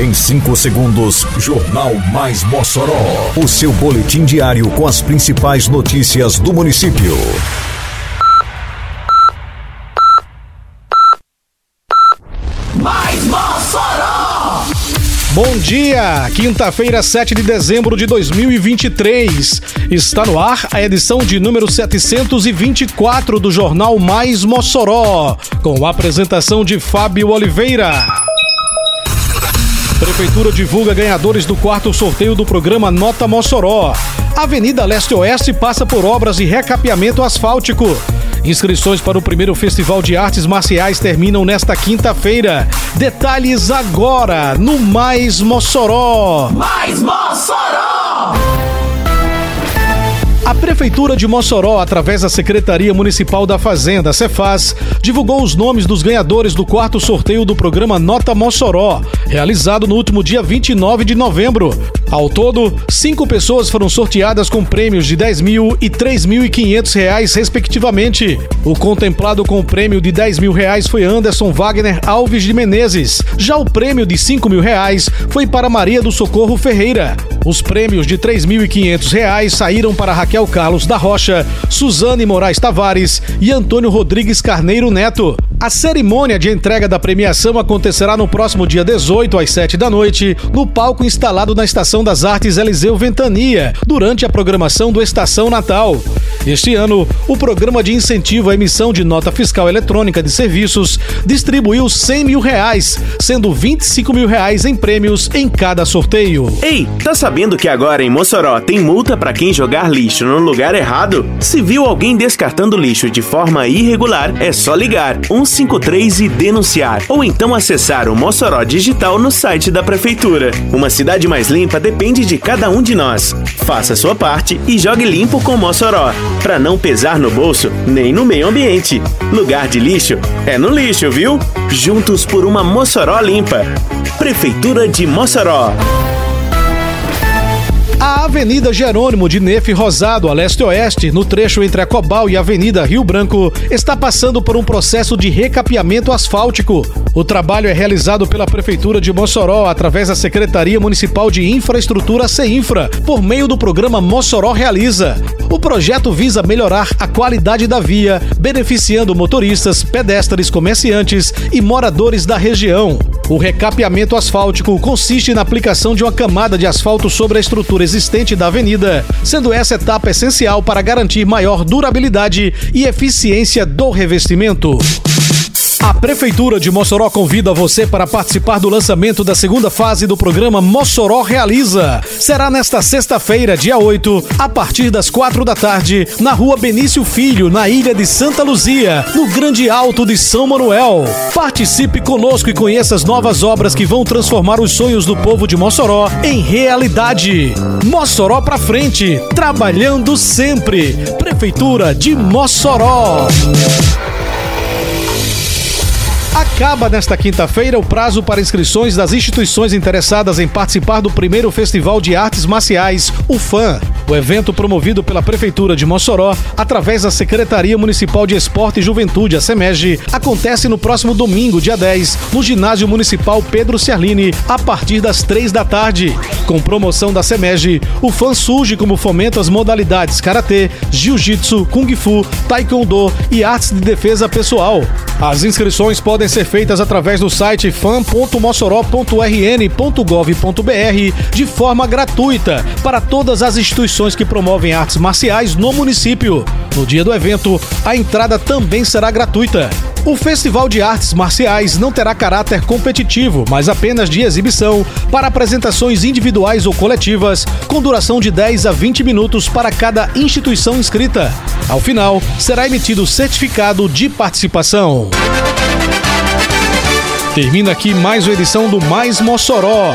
Em 5 segundos, Jornal Mais Mossoró. O seu boletim diário com as principais notícias do município. Mais Mossoró! Bom dia! Quinta-feira, 7 de dezembro de 2023. Está no ar a edição de número 724 do Jornal Mais Mossoró, com a apresentação de Fábio Oliveira. Prefeitura divulga ganhadores do quarto sorteio do programa Nota Mossoró. Avenida Leste-Oeste passa por obras de recapeamento asfáltico. Inscrições para o primeiro Festival de Artes Marciais terminam nesta quinta-feira. Detalhes agora no Mais Mossoró. Mais Mossoró! A Prefeitura de Mossoró, através da Secretaria Municipal da Fazenda, Cefaz, divulgou os nomes dos ganhadores do quarto sorteio do programa Nota Mossoró, realizado no último dia 29 de novembro. Ao todo, cinco pessoas foram sorteadas com prêmios de 10 mil e 3.500 reais, respectivamente. O contemplado com o prêmio de 10 mil reais foi Anderson Wagner Alves de Menezes. Já o prêmio de 5 mil reais foi para Maria do Socorro Ferreira. Os prêmios de 3.500 reais saíram para Raquel Carlos da Rocha, Suzane Moraes Tavares e Antônio Rodrigues Carneiro Neto. A cerimônia de entrega da premiação acontecerá no próximo dia 18 às 7 da noite, no palco instalado na Estação das Artes Eliseu Ventania, durante a programação do Estação Natal. Este ano, o programa de incentivo à emissão de nota fiscal eletrônica de serviços distribuiu 100 mil reais, sendo 25 mil reais em prêmios em cada sorteio. Ei, tá sabendo que agora em Mossoró tem multa para quem jogar lixo no lugar errado? Se viu alguém descartando lixo de forma irregular, é só ligar 153 e denunciar, ou então acessar o Mossoró Digital no site da prefeitura. Uma cidade mais limpa depende de cada um de nós. Faça sua parte e jogue limpo com Mossoró, para não pesar no bolso nem no meio ambiente. Lugar de lixo é no lixo, viu? Juntos por uma Mossoró limpa. Prefeitura de Mossoró. A Avenida Jerônimo de Nefe Rosado, a leste-oeste, no trecho entre a Cobal e a Avenida Rio Branco, está passando por um processo de recapeamento asfáltico. O trabalho é realizado pela Prefeitura de Mossoró através da Secretaria Municipal de Infraestrutura CEINFRA, por meio do programa Mossoró Realiza. O projeto visa melhorar a qualidade da via, beneficiando motoristas, pedestres, comerciantes e moradores da região. O recapeamento asfáltico consiste na aplicação de uma camada de asfalto sobre a estrutura existente da avenida, sendo essa etapa essencial para garantir maior durabilidade e eficiência do revestimento. A Prefeitura de Mossoró convida você para participar do lançamento da segunda fase do programa Mossoró Realiza. Será nesta sexta-feira, dia 8, a partir das quatro da tarde, na rua Benício Filho, na ilha de Santa Luzia, no Grande Alto de São Manuel. Participe conosco e conheça as novas obras que vão transformar os sonhos do povo de Mossoró em realidade. Mossoró pra frente, trabalhando sempre. Prefeitura de Mossoró. Acaba nesta quinta-feira o prazo para inscrições das instituições interessadas em participar do primeiro Festival de Artes Marciais, o FAM. O evento promovido pela Prefeitura de Mossoró, através da Secretaria Municipal de Esporte e Juventude, a SEMEG, acontece no próximo domingo, dia 10, no Ginásio Municipal Pedro Ciarline, a partir das três da tarde. Com promoção da SEMEG, o FAM surge como fomento às modalidades Karatê, Jiu-Jitsu, Kung Fu, Taekwondo e Artes de Defesa Pessoal. As inscrições podem ser feitas através do site fan.mossoró.rn.gov.br de forma gratuita para todas as instituições que promovem artes marciais no município. No dia do evento, a entrada também será gratuita. O Festival de Artes Marciais não terá caráter competitivo, mas apenas de exibição, para apresentações individuais ou coletivas, com duração de 10 a 20 minutos para cada instituição inscrita. Ao final, será emitido certificado de participação. Termina aqui mais uma edição do Mais Mossoró,